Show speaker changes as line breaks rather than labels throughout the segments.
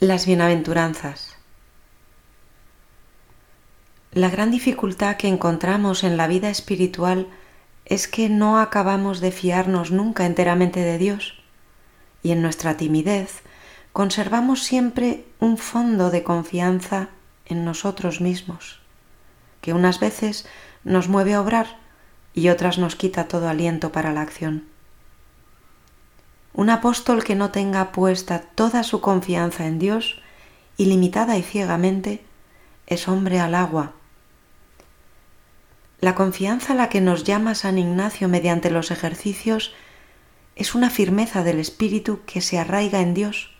Las bienaventuranzas. La gran dificultad que encontramos en la vida espiritual es que no acabamos de fiarnos nunca enteramente de Dios y en nuestra timidez conservamos siempre un fondo de confianza en nosotros mismos, que unas veces nos mueve a obrar y otras nos quita todo aliento para la acción. Un apóstol que no tenga puesta toda su confianza en Dios, ilimitada y ciegamente, es hombre al agua. La confianza a la que nos llama San Ignacio mediante los ejercicios es una firmeza del espíritu que se arraiga en Dios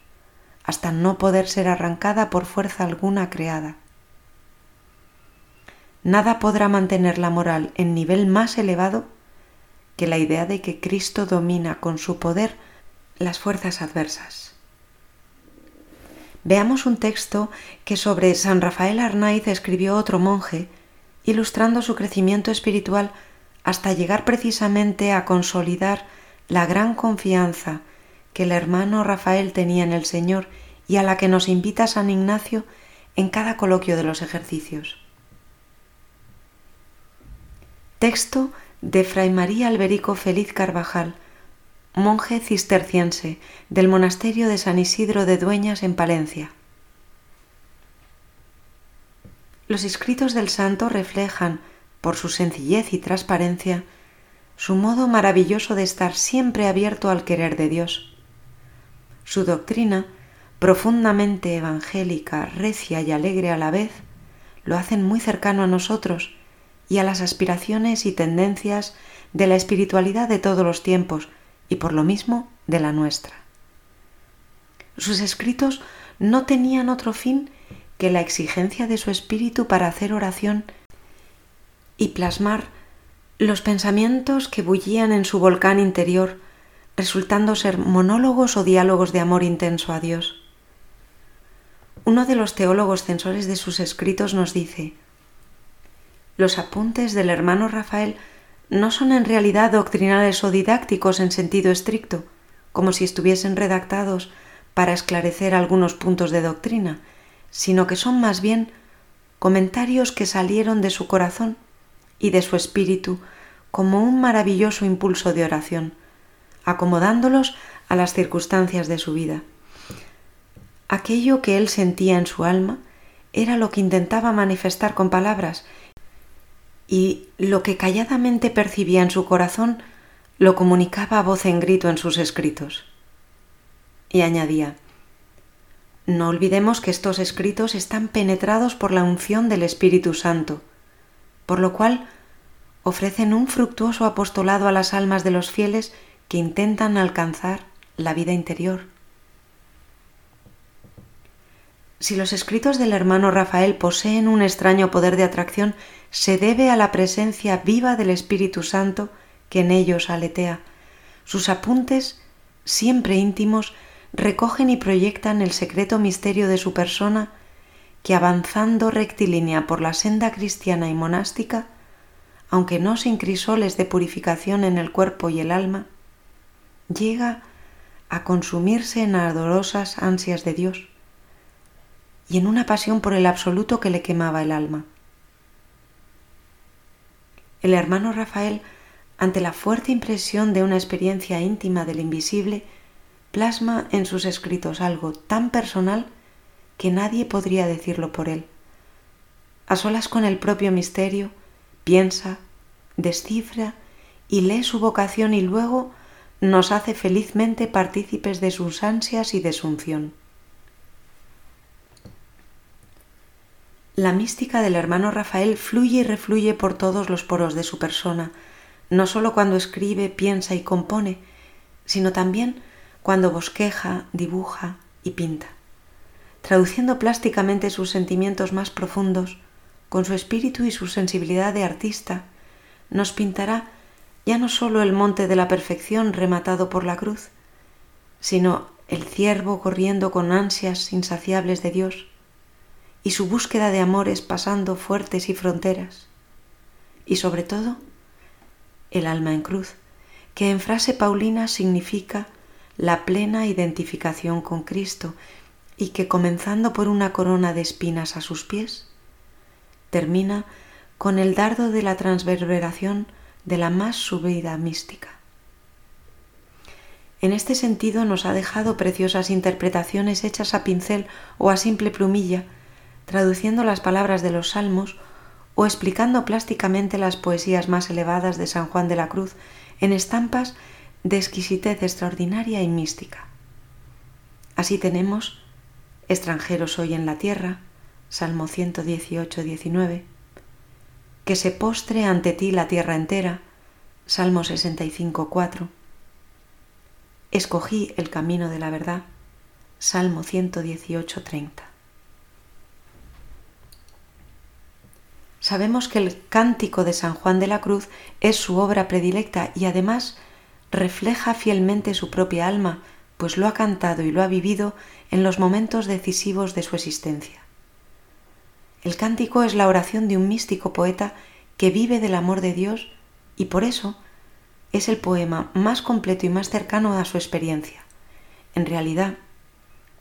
hasta no poder ser arrancada por fuerza alguna creada. Nada podrá mantener la moral en nivel más elevado que la idea de que Cristo domina con su poder las fuerzas adversas. Veamos un texto que sobre San Rafael Arnaiz escribió otro monje, ilustrando su crecimiento espiritual hasta llegar precisamente a consolidar la gran confianza que el hermano Rafael tenía en el Señor y a la que nos invita San Ignacio en cada coloquio de los ejercicios. Texto de Fray María Alberico Feliz Carvajal, monje cisterciense del monasterio de San Isidro de Dueñas en Palencia. Los escritos del santo reflejan, por su sencillez y transparencia, su modo maravilloso de estar siempre abierto al querer de Dios. Su doctrina, profundamente evangélica, recia y alegre a la vez, lo hacen muy cercano a nosotros y a las aspiraciones y tendencias de la espiritualidad de todos los tiempos, y por lo mismo de la nuestra. Sus escritos no tenían otro fin que la exigencia de su espíritu para hacer oración y plasmar los pensamientos que bullían en su volcán interior, resultando ser monólogos o diálogos de amor intenso a Dios. Uno de los teólogos censores de sus escritos nos dice, los apuntes del hermano Rafael no son en realidad doctrinales o didácticos en sentido estricto, como si estuviesen redactados para esclarecer algunos puntos de doctrina, sino que son más bien comentarios que salieron de su corazón y de su espíritu como un maravilloso impulso de oración, acomodándolos a las circunstancias de su vida. Aquello que él sentía en su alma era lo que intentaba manifestar con palabras y lo que calladamente percibía en su corazón lo comunicaba a voz en grito en sus escritos. Y añadía, no olvidemos que estos escritos están penetrados por la unción del Espíritu Santo, por lo cual ofrecen un fructuoso apostolado a las almas de los fieles que intentan alcanzar la vida interior. Si los escritos del hermano Rafael poseen un extraño poder de atracción, se debe a la presencia viva del Espíritu Santo que en ellos aletea. Sus apuntes, siempre íntimos, recogen y proyectan el secreto misterio de su persona que avanzando rectilínea por la senda cristiana y monástica, aunque no sin crisoles de purificación en el cuerpo y el alma, llega a consumirse en ardorosas ansias de Dios y en una pasión por el absoluto que le quemaba el alma. El hermano Rafael, ante la fuerte impresión de una experiencia íntima del invisible, plasma en sus escritos algo tan personal que nadie podría decirlo por él. A solas con el propio misterio, piensa, descifra y lee su vocación y luego nos hace felizmente partícipes de sus ansias y de. La mística del hermano Rafael fluye y refluye por todos los poros de su persona, no sólo cuando escribe, piensa y compone, sino también cuando bosqueja, dibuja y pinta, traduciendo plásticamente sus sentimientos más profundos, con su espíritu y su sensibilidad de artista, nos pintará ya no sólo el monte de la perfección rematado por la cruz, sino el ciervo corriendo con ansias insaciables de Dios, y su búsqueda de amores pasando fuertes y fronteras. Y sobre todo, el alma en cruz, que en frase paulina significa la plena identificación con Cristo y que comenzando por una corona de espinas a sus pies, termina con el dardo de la transverberación de la más subida mística. En este sentido nos ha dejado preciosas interpretaciones hechas a pincel o a simple plumilla, traduciendo las palabras de los salmos o explicando plásticamente las poesías más elevadas de San Juan de la Cruz en estampas de exquisitez extraordinaria y mística. Así tenemos extranjeros hoy en la tierra, Salmo 118, 19, que se postre ante ti la tierra entera, Salmo 65, 4, escogí el camino de la verdad, Salmo 118, Sabemos que el cántico de San Juan de la Cruz es su obra predilecta y además refleja fielmente su propia alma, pues lo ha cantado y lo ha vivido en los momentos decisivos de su existencia. El cántico es la oración de un místico poeta que vive del amor de Dios y por eso es el poema más completo y más cercano a su experiencia. En realidad,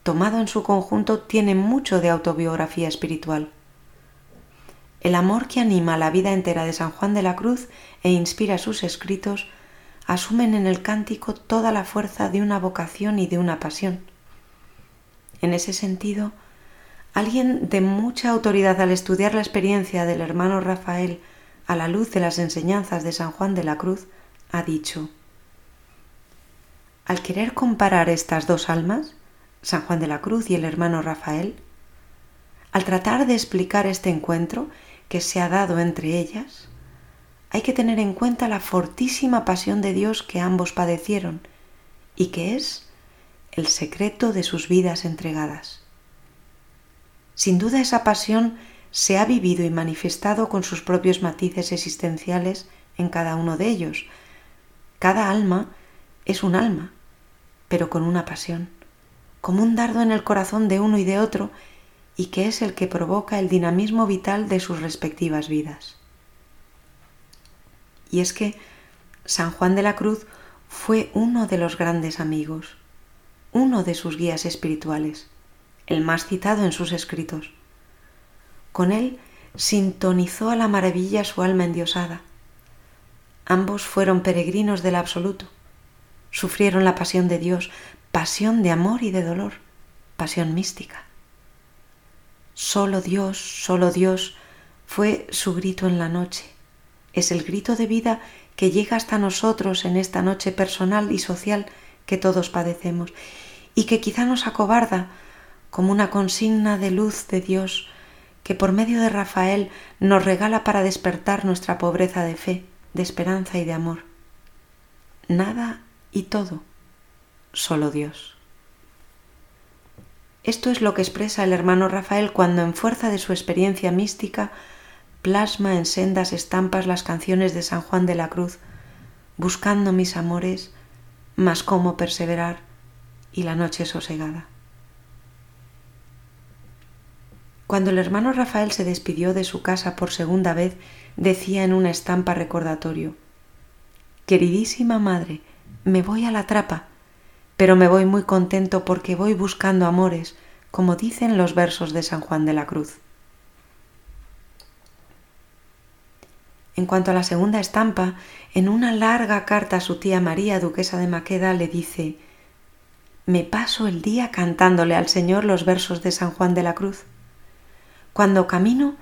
tomado en su conjunto, tiene mucho de autobiografía espiritual. El amor que anima la vida entera de San Juan de la Cruz e inspira sus escritos asumen en el cántico toda la fuerza de una vocación y de una pasión. En ese sentido, alguien de mucha autoridad al estudiar la experiencia del hermano Rafael a la luz de las enseñanzas de San Juan de la Cruz ha dicho, al querer comparar estas dos almas, San Juan de la Cruz y el hermano Rafael, al tratar de explicar este encuentro que se ha dado entre ellas, hay que tener en cuenta la fortísima pasión de Dios que ambos padecieron y que es el secreto de sus vidas entregadas. Sin duda esa pasión se ha vivido y manifestado con sus propios matices existenciales en cada uno de ellos. Cada alma es un alma, pero con una pasión, como un dardo en el corazón de uno y de otro, y que es el que provoca el dinamismo vital de sus respectivas vidas. Y es que San Juan de la Cruz fue uno de los grandes amigos, uno de sus guías espirituales, el más citado en sus escritos. Con él sintonizó a la maravilla su alma endiosada. Ambos fueron peregrinos del absoluto. Sufrieron la pasión de Dios, pasión de amor y de dolor, pasión mística. Solo Dios, solo Dios fue su grito en la noche. Es el grito de vida que llega hasta nosotros en esta noche personal y social que todos padecemos y que quizá nos acobarda como una consigna de luz de Dios que por medio de Rafael nos regala para despertar nuestra pobreza de fe, de esperanza y de amor. Nada y todo, solo Dios. Esto es lo que expresa el hermano Rafael cuando en fuerza de su experiencia mística plasma en sendas estampas las canciones de San Juan de la Cruz, buscando mis amores, mas cómo perseverar y la noche sosegada. Cuando el hermano Rafael se despidió de su casa por segunda vez, decía en una estampa recordatorio, Queridísima madre, me voy a la trapa, pero me voy muy contento porque voy buscando amores, como dicen los versos de San Juan de la Cruz. En cuanto a la segunda estampa, en una larga carta a su tía María, duquesa de Maqueda, le dice Me paso el día cantándole al Señor los versos de San Juan de la Cruz. Cuando camino,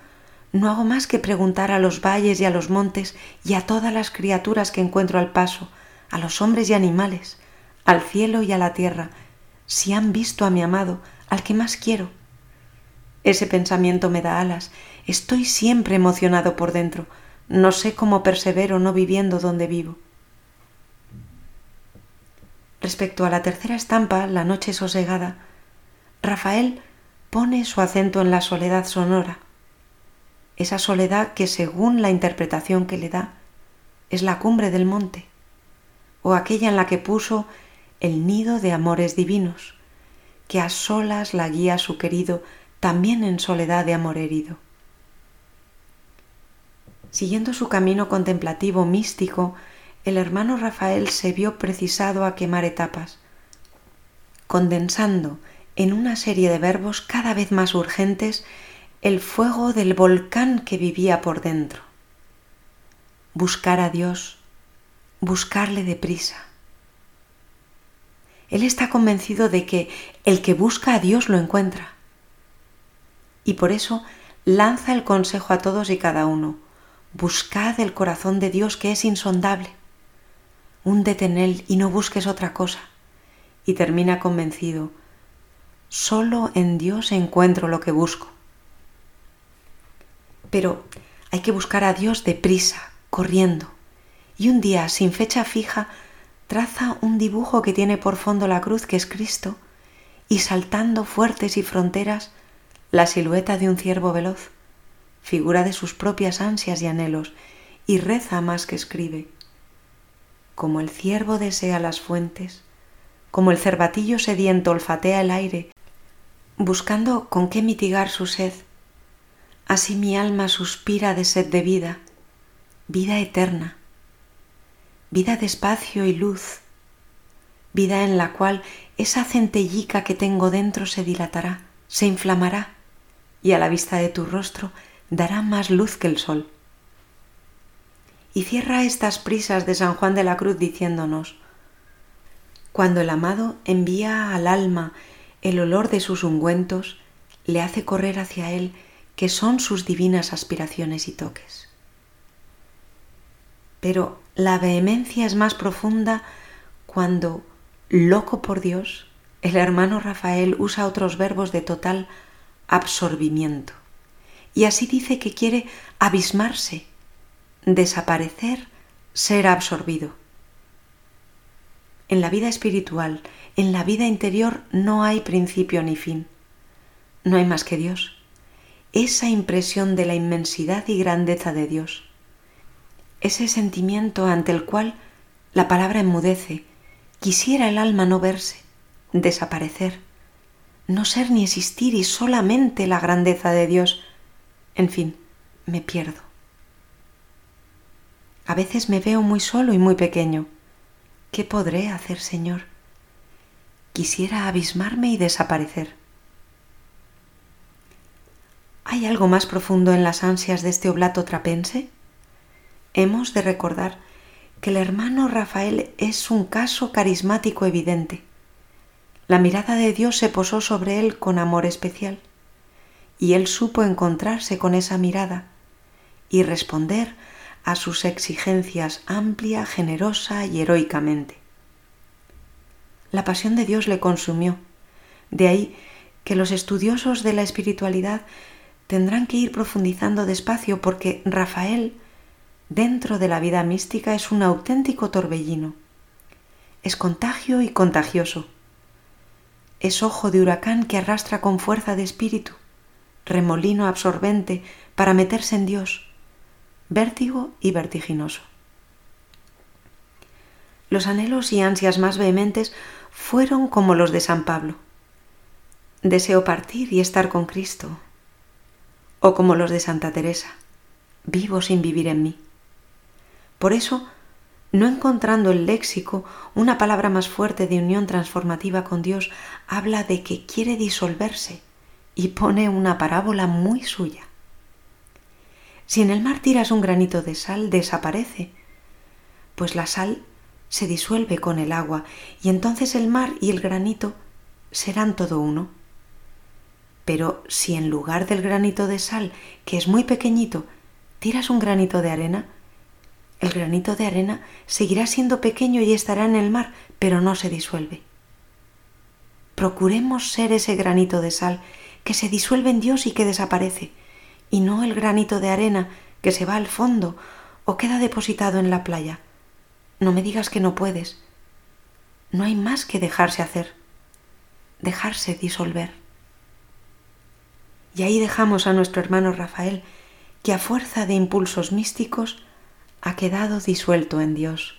no hago más que preguntar a los valles y a los montes y a todas las criaturas que encuentro al paso, a los hombres y animales, al cielo y a la tierra, si han visto a mi amado, al que más quiero. Ese pensamiento me da alas, estoy siempre emocionado por dentro, no sé cómo persevero no viviendo donde vivo. Respecto a la tercera estampa, La noche sosegada, Rafael pone su acento en la soledad sonora, esa soledad que según la interpretación que le da es la cumbre del monte, o aquella en la que puso el nido de amores divinos, que a solas la guía su querido, también en soledad de amor herido. Siguiendo su camino contemplativo místico, el hermano Rafael se vio precisado a quemar etapas, condensando en una serie de verbos cada vez más urgentes el fuego del volcán que vivía por dentro. Buscar a Dios, buscarle deprisa. Él está convencido de que el que busca a Dios lo encuentra. Y por eso lanza el consejo a todos y cada uno. Buscad el corazón de Dios que es insondable. Húndete en él y no busques otra cosa. Y termina convencido. Solo en Dios encuentro lo que busco. Pero hay que buscar a Dios deprisa, corriendo. Y un día, sin fecha fija, traza un dibujo que tiene por fondo la cruz que es Cristo y saltando fuertes y fronteras la silueta de un ciervo veloz, figura de sus propias ansias y anhelos, y reza más que escribe. Como el ciervo desea las fuentes, como el cervatillo sediento olfatea el aire, buscando con qué mitigar su sed, así mi alma suspira de sed de vida, vida eterna, vida de espacio y luz, vida en la cual esa centellica que tengo dentro se dilatará, se inflamará, y a la vista de tu rostro dará más luz que el sol. Y cierra estas prisas de San Juan de la Cruz diciéndonos, cuando el amado envía al alma el olor de sus ungüentos, le hace correr hacia él, que son sus divinas aspiraciones y toques. Pero la vehemencia es más profunda cuando, loco por Dios, el hermano Rafael usa otros verbos de total absorbimiento. Y así dice que quiere abismarse, desaparecer, ser absorbido. En la vida espiritual, en la vida interior no hay principio ni fin. No hay más que Dios. Esa impresión de la inmensidad y grandeza de Dios. Ese sentimiento ante el cual la palabra enmudece. Quisiera el alma no verse, desaparecer, no ser ni existir y solamente la grandeza de Dios. En fin, me pierdo. A veces me veo muy solo y muy pequeño. ¿Qué podré hacer, Señor? Quisiera abismarme y desaparecer. ¿Hay algo más profundo en las ansias de este oblato trapense? Hemos de recordar que el hermano Rafael es un caso carismático evidente la mirada de Dios se posó sobre él con amor especial, y él supo encontrarse con esa mirada y responder a sus exigencias amplia, generosa y heroicamente. La pasión de Dios le consumió, de ahí que los estudiosos de la espiritualidad tendrán que ir profundizando despacio porque Rafael, dentro de la vida mística, es un auténtico torbellino. Es contagio y contagioso es ojo de huracán que arrastra con fuerza de espíritu, remolino absorbente para meterse en Dios, vértigo y vertiginoso. Los anhelos y ansias más vehementes fueron como los de San Pablo. Deseo partir y estar con Cristo. O como los de Santa Teresa, vivo sin vivir en mí. Por eso no encontrando el léxico una palabra más fuerte de unión transformativa con Dios, habla de que quiere disolverse y pone una parábola muy suya. Si en el mar tiras un granito de sal, desaparece, pues la sal se disuelve con el agua y entonces el mar y el granito serán todo uno. Pero si en lugar del granito de sal, que es muy pequeñito, tiras un granito de arena, el granito de arena seguirá siendo pequeño y estará en el mar, pero no se disuelve. Procuremos ser ese granito de sal que se disuelve en Dios y que desaparece, y no el granito de arena que se va al fondo o queda depositado en la playa. No me digas que no puedes. No hay más que dejarse hacer, dejarse disolver. Y ahí dejamos a nuestro hermano Rafael, que a fuerza de impulsos místicos ha quedado disuelto en Dios.